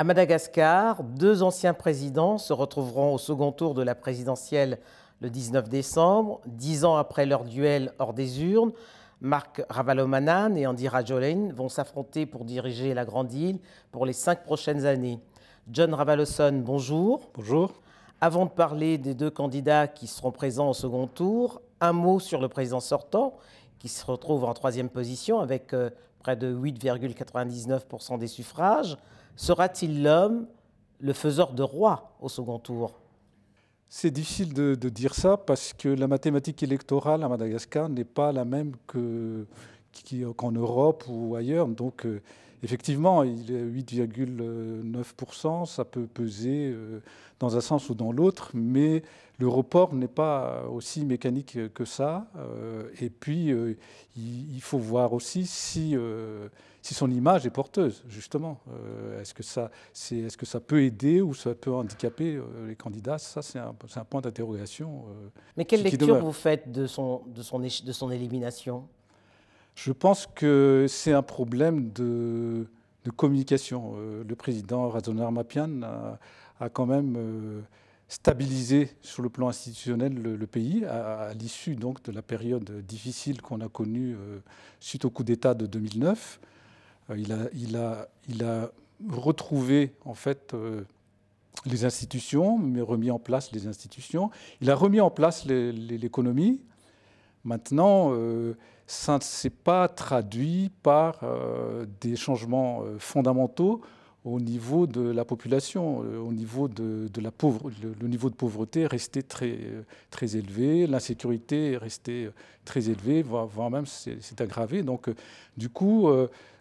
À Madagascar, deux anciens présidents se retrouveront au second tour de la présidentielle le 19 décembre, dix ans après leur duel hors des urnes. Marc Ravalomanan et Andy Rajoelina vont s'affronter pour diriger la Grande Île pour les cinq prochaines années. John Ravaloson, bonjour. Bonjour. Avant de parler des deux candidats qui seront présents au second tour, un mot sur le président sortant, qui se retrouve en troisième position avec euh, près de 8,99% des suffrages. Sera-t-il l'homme, le faiseur de roi au second tour? C'est difficile de, dire ça parce que la mathématique électorale à Madagascar n'est pas la même qu'en Europe ou ailleurs. Donc, euh, effectivement, il est 8,9%, ça peut peser euh, dans un sens ou dans l'autre, mais le report n'est pas aussi mécanique que ça. Euh, et puis, il faut voir aussi si si son image est porteuse, justement. Est-ce, que ça, c'est, est-ce que ça peut aider ou ça peut handicaper les candidats? Ça, c'est un, c'est un, point d'interrogation. Mais quelle lecture vous faites de son, de, son, de son élimination? Je pense que c'est un problème de, communication. le président Razonar Mapian a, quand même stabilisé sur le plan institutionnel le, pays à, l'issue donc de la période difficile qu'on a connue suite au coup d'État de 2009. Euh, il a, il, a, retrouvé en fait euh, les institutions, mais remis en place les institutions. Il a remis en place l'économie. Maintenant, euh, ça ne s'est pas traduit par des changements fondamentaux au niveau de la population, au niveau de, la pauvre, le, niveau de pauvreté est resté très, très élevé, l'insécurité est restée très élevée, voire, même s'est aggravé. Donc, du coup,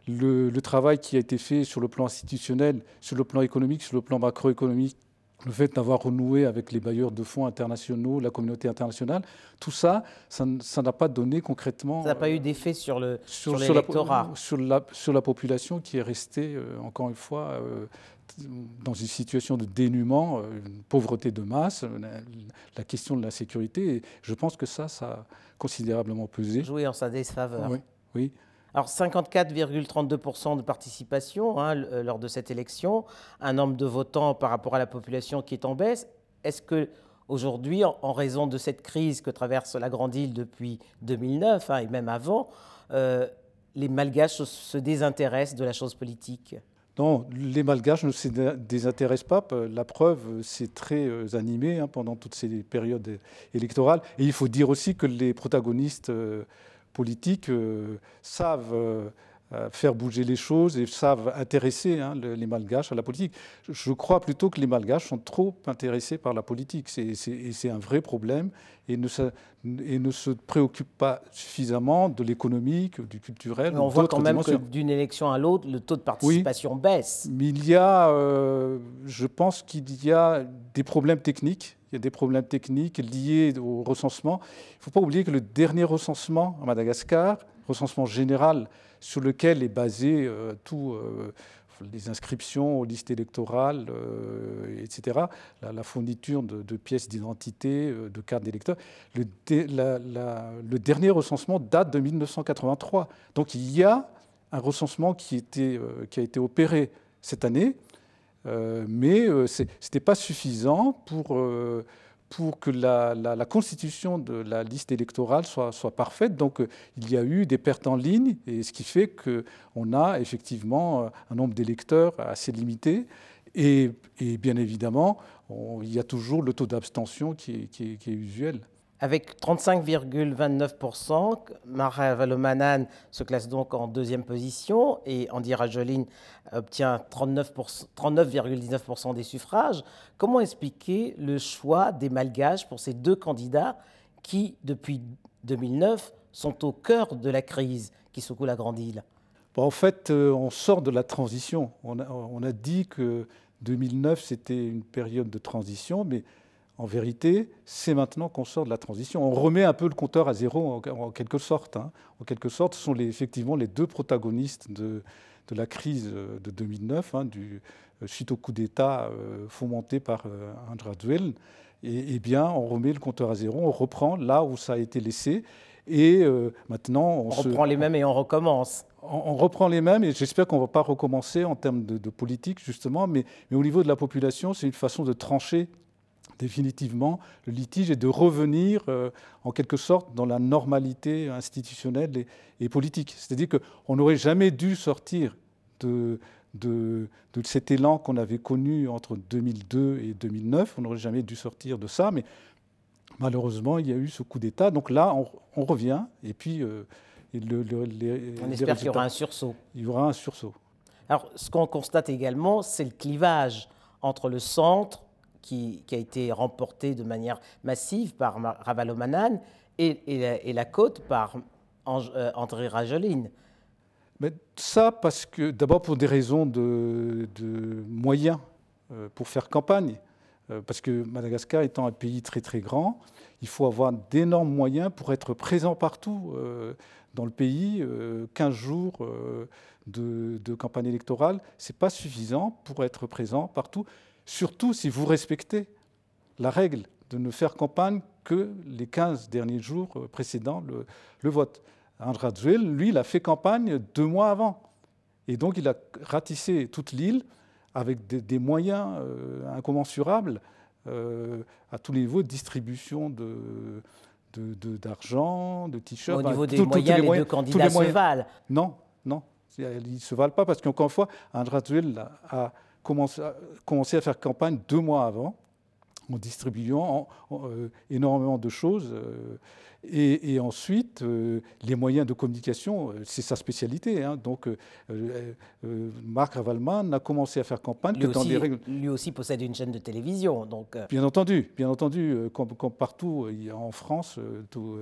le, travail qui a été fait sur le plan institutionnel, sur le plan économique, sur le plan macroéconomique, le fait d'avoir renoué avec les bailleurs de fonds internationaux, la communauté internationale, tout ça, ça n'a pas donné concrètement. Ça n'a pas eu d'effet sur l'électorat. Sur, la, sur, la, population qui est restée, euh, encore une fois, euh, dans une situation de dénuement, euh, une pauvreté de masse, la, question de la sécurité. je pense que ça, ça a considérablement pesé. Joué en sa défaveur. Oui. oui. Alors 54,32% de participation hein, euh, lors de cette élection, un nombre de votants par rapport à la population qui est en baisse. Est-ce que aujourd'hui, en raison de cette crise que traverse la Grande Île depuis 2009 hein, et même avant, euh, les Malgaches se désintéressent de la chose politique? Non, les Malgaches ne se désintéressent pas. La preuve, c'est très euh, animé hein, pendant toutes ces périodes électorales. Et il faut dire aussi que les protagonistes politiques euh, savent euh, euh, faire bouger les choses et savent intéresser hein, les Malgaches à la politique. Je crois plutôt que les Malgaches sont trop intéressés par la politique. C'est un vrai problème et ne, se, et ne se préoccupent pas suffisamment de l'économique, du culturel. Mais on voit quand même que d'une élection à l'autre, le taux de participation baisse. Mais il y a, je pense qu'il y a des problèmes techniques il y a des problèmes techniques liés au recensement. Il ne faut pas oublier que le dernier recensement à Madagascar, recensement général sur lequel est basé euh, tout, euh, les inscriptions aux listes électorales, euh, etc., la, fourniture de, pièces d'identité, de cartes d'électeurs, le, dernier recensement date de 1983. Donc il y a un recensement qui, a été opéré cette année euh, mais euh, ce n'était pas suffisant pour, euh, pour que la, constitution de la liste électorale soit, soit parfaite. Donc il y a eu des pertes en ligne, et ce qui fait qu'on a effectivement un nombre d'électeurs assez limité. Et, et bien évidemment, il y a toujours le taux d'abstention qui, qui est usuel. Avec 35,29%, Mara Valomanan se classe donc en deuxième position et Andy Rajolin obtient 39,19% des suffrages. Comment expliquer le choix des Malgaches pour ces deux candidats qui, depuis 2009, sont au cœur de la crise qui secoue la Grande Île? En fait, euh, on sort de la transition. On a, on a dit que 2009, c'était une période de transition, mais en vérité, c'est maintenant qu'on sort de la transition. On remet un peu le compteur à zéro en, quelque sorte. Hein. En quelque sorte, ce sont les, effectivement les deux protagonistes de, la crise de 2009, hein, du, euh, suite au coup d'État euh, fomenté par euh, Andra Duel. Et, bien, on remet le compteur à zéro, on reprend là où ça a été laissé. Et maintenant, on, reprend les mêmes et on recommence. On, reprend les mêmes et j'espère qu'on ne va pas recommencer en termes de, politique, justement, mais, mais, au niveau de la population, c'est une façon de trancher définitivement le litige et de revenir en quelque sorte dans la normalité institutionnelle et, politique. C'est-à-dire qu'on n'aurait jamais dû sortir de, de, cet élan qu'on avait connu entre 2002 et 2009. On n'aurait jamais dû sortir de ça, mais malheureusement, il y a eu ce coup d'État. Donc là, on, revient, et puis... Euh, le, on espère qu'il y aura un sursaut. Il y aura un sursaut. Alors, ce qu'on constate également, c'est le clivage entre le centre, qui, a été remporté de manière massive par Ravalomanan, et, la, côte par euh, André Rajoline. Mais ça, parce que d'abord pour des raisons de, moyens euh, pour faire campagne, euh, parce que Madagascar étant un pays très très grand, il faut avoir d'énormes moyens pour être présent partout dans le pays. 15 jours de, de, campagne électorale, ce n'est pas suffisant pour être présent partout, surtout si vous respectez la règle de ne faire campagne que les 15 derniers jours précédant le, le vote. Andrzej, lui, il a fait campagne deux mois avant. Et donc, il a ratissé toute l'île avec des, moyens euh, incommensurables euh, à tous les niveaux de distribution de, d'argent, de, t-shirts. Au niveau des moyens, les, deux candidats se valent. Non, non, ils ne se valent pas parce qu'encore une fois, Andrzej a commencé, a commencé à faire campagne deux mois avant en distribuant euh, énormément de choses. Et, ensuite, euh, les moyens de communication, euh, c'est sa spécialité. Hein. Donc, euh, Marc Ravalman a commencé à faire campagne lui aussi, les règles. Lui aussi possède une chaîne de télévision. Donc... Bien entendu, bien entendu. Comme, partout en France, tout,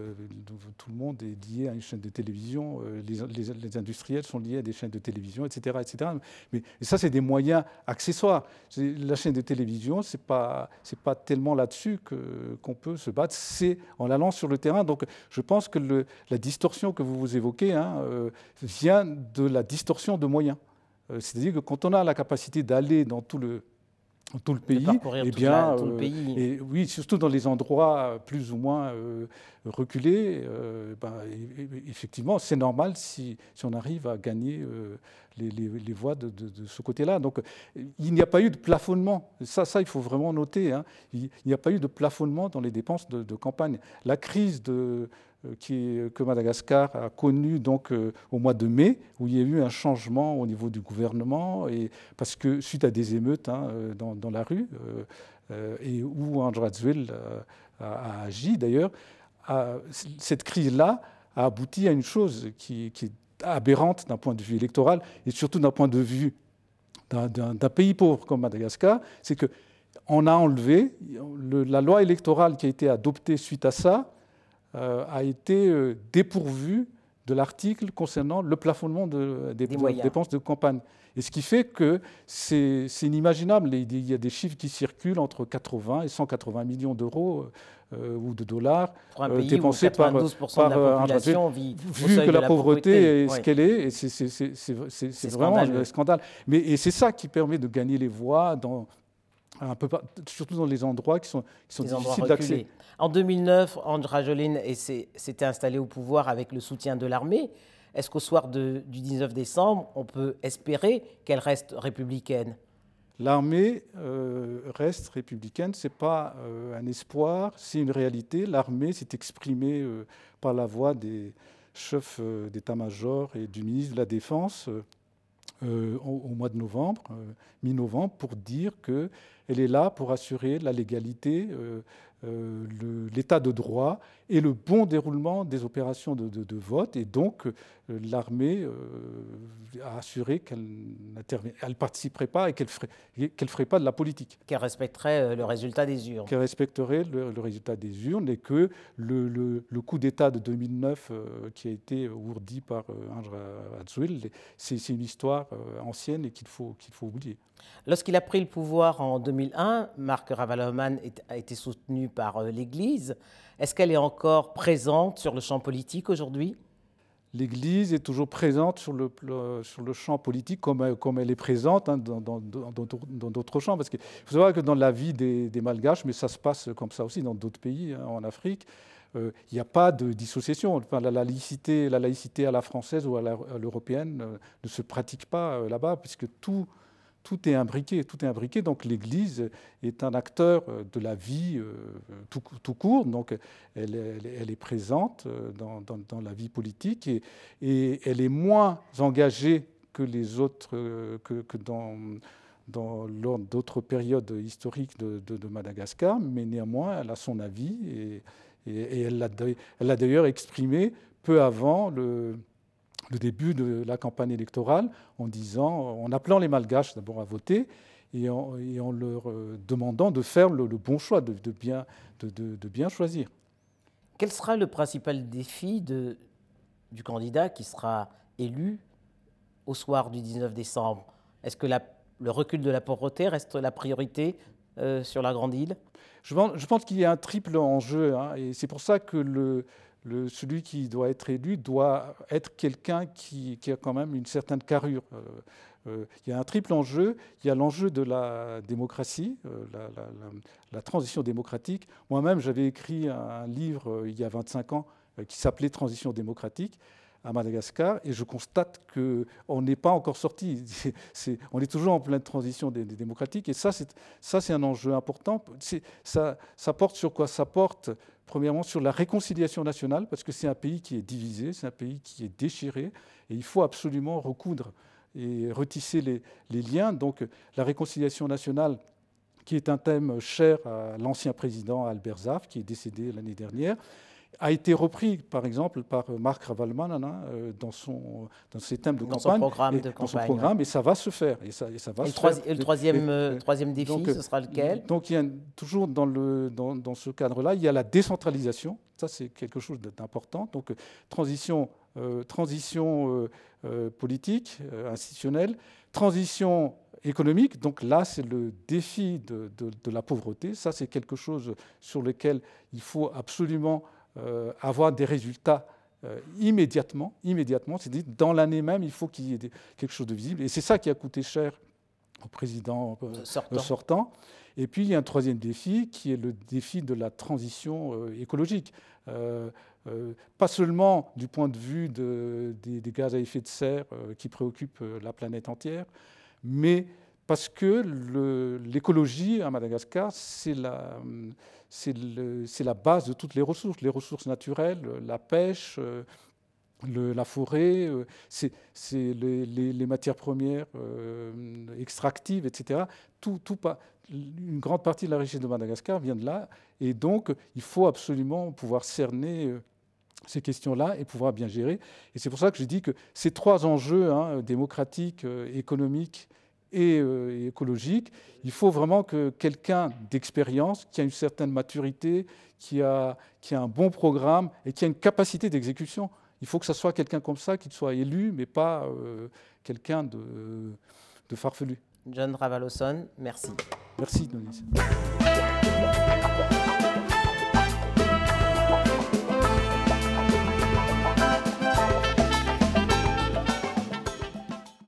tout, le monde est lié à une chaîne de télévision. Les, les, industriels sont liés à des chaînes de télévision, etc. etc. Mais ça, c'est des moyens accessoires. La chaîne de télévision, ce n'est pas, pas tellement là-dessus qu'on peut se battre. C'est en allant sur le terrain. Donc je pense que la distorsion que vous vous évoquez hein, euh, vient de la distorsion de moyens. Euh, c'est-à-dire que quand on a la capacité d'aller dans tout le, tout le pays, et eh bien, tout le euh, pays. Et, oui, surtout dans les endroits plus ou moins reculés, ben, effectivement, c'est normal si, si, on arrive à gagner les, les, voix de, de, ce côté-là. Donc, il n'y a pas eu de plafonnement. Ça, ça il faut vraiment noter. Hein. Il n'y a pas eu de plafonnement dans les dépenses de, campagne. La crise de, euh, qui, que Madagascar a connue donc, euh, au mois de mai, où il y a eu un changement au niveau du gouvernement, et, parce que suite à des émeutes hein, euh, dans, la rue, et où Andrzej a, a, agi d'ailleurs, cette crise-là a abouti à une chose qui, est aberrante d'un point de vue électoral et surtout d'un point de vue d'un pays pauvre comme Madagascar, c'est qu'on a enlevé la loi électorale qui a été adoptée suite à ça euh, a été euh, dépourvue de l'article concernant le plafonnement des, dépenses de campagne. Et ce qui fait que c'est inimaginable. Il y a des chiffres qui circulent entre 80 et 180 millions d'euros euh, ou de dollars euh, dépensés par, par de la population vit vu que la, pauvreté, est ce qu'elle est, c'est vraiment un scandale. Mais et c'est ça qui permet de gagner les voix dans un peu, surtout dans les endroits qui sont, qui sont difficiles d'accès. En 2009, Andra Joline s'était installé au pouvoir avec le soutien de l'armée. Est-ce qu'au soir du 19 décembre, on peut espérer qu'elle reste républicaine? L'armée euh, reste républicaine, ce n'est pas euh, un espoir, c'est une réalité. L'armée s'est exprimée euh, par la voix des chefs d'état-major et du ministre de la Défense au, mois de novembre, mi-novembre, pour dire qu'elle est là pour assurer la légalité euh, l'état de droit et le bon déroulement des opérations de, vote. Et donc, euh, l'armée euh, a assuré qu'elle ne participerait pas et qu'elle ne ferait, ferait, pas de la politique. Qu'elle respecterait le résultat des urnes. Qu'elle respecterait le, résultat des urnes et que le, le coup d'État de 2009 qui a été ourdi par André c'est une histoire ancienne et qu'il faut, qu'il faut oublier. Lorsqu'il a pris le pouvoir en 2001, Marc Ravaloman a été soutenu par euh, l'Église. Est-ce qu'elle est encore présente sur le champ politique aujourd'hui? L'Église est toujours présente sur le, sur le champ politique comme, comme elle est présente hein, dans, dans, d'autres champs. Parce qu'il faut savoir que dans la vie des, Malgaches, mais ça se passe comme ça aussi dans d'autres pays hein, en Afrique, il n'y a pas de dissociation. la, laïcité, la laïcité à la française ou à l'européenne ne se pratique pas là-bas, puisque tout, tout est imbriqué, tout est imbriqué. Donc l'Église est un acteur euh, de la vie euh, tout, court, donc elle, est présente euh, dans, la vie politique et, elle est moins engagée que les autres, que, dans, d'autres périodes historiques de, Madagascar, mais néanmoins elle a son avis et, et elle l'a d'ailleurs exprimé peu avant le, le début de la campagne électorale en disant, en appelant les Malgaches d'abord à voter et en, leur euh, demandant de faire le, bon choix, de, bien, de, bien, choisir. Quel sera le principal défi du candidat qui sera élu au soir du 19 décembre? Est-ce que le recul de la pauvreté reste la priorité euh, sur la Grande Île? Je pense, qu'il y a un triple enjeu, hein, et c'est pour ça que le, celui qui doit être élu doit être quelqu'un qui, a quand même une certaine carrure. Euh, euh, il y a un triple enjeu. Il y a l'enjeu de la démocratie, euh, la, transition démocratique. Moi-même, j'avais écrit un livre il y a 25 ans qui s'appelait Transition démocratique à Madagascar et je constate qu'on n'est pas encore sorti. on est toujours en pleine transition démocratique et ça, c'est un enjeu important. Ça, porte sur quoi? Ça porte premièrement sur la réconciliation nationale, parce que c'est un pays qui est divisé, c'est un pays qui est déchiré, et il faut absolument recoudre et retisser les, les liens. Donc la réconciliation nationale, qui est un thème cher à l'ancien président Albert Zaf, qui est décédé l'année dernière, a été repris, par exemple, par Marc Ravalman hein, euh, dans, son, dans ses thèmes de dans campagne. Son programme et, de dans son programme, et ça va se faire. Et, ça, ça va et, le, le troisième, euh, troisième défi, ce sera lequel? Donc, il y a toujours dans, le, dans, dans ce cadre-là, il y a la décentralisation. Ça, c'est quelque chose d'important. Donc, transition, euh, transition politique, institutionnelle, transition économique. Donc là, c'est le défi de, de, de, la pauvreté. Ça, c'est quelque chose sur lequel il faut absolument avoir des résultats euh, immédiatement, immédiatement. C'est-à-dire dans l'année même, il faut qu'il y ait quelque chose de visible. Et c'est ça qui a coûté cher au président euh, sortant. Et puis il y a un troisième défi qui est le défi de la transition écologique. pas seulement du point de vue des, gaz à effet de serre qui préoccupent la planète entière, mais parce que l'écologie à Madagascar, c'est la, base de toutes les ressources, les ressources naturelles, la pêche, euh, la forêt, euh, c'est les, matières premières euh, extractives, etc. Tout, une grande partie de la richesse de Madagascar vient de là, et donc il faut absolument pouvoir cerner ces questions-là et pouvoir bien gérer. Et c'est pour ça que je dis que ces trois enjeux, hein, démocratiques, économiques euh, et, écologique. Il faut vraiment que quelqu'un d'expérience, qui a une certaine maturité, qui a, qui a un bon programme et qui a une capacité d'exécution, il faut que ce soit quelqu'un comme ça qui soit élu, mais pas euh, quelqu'un de, de, farfelu. John Ravaloson, merci. Merci, Denise.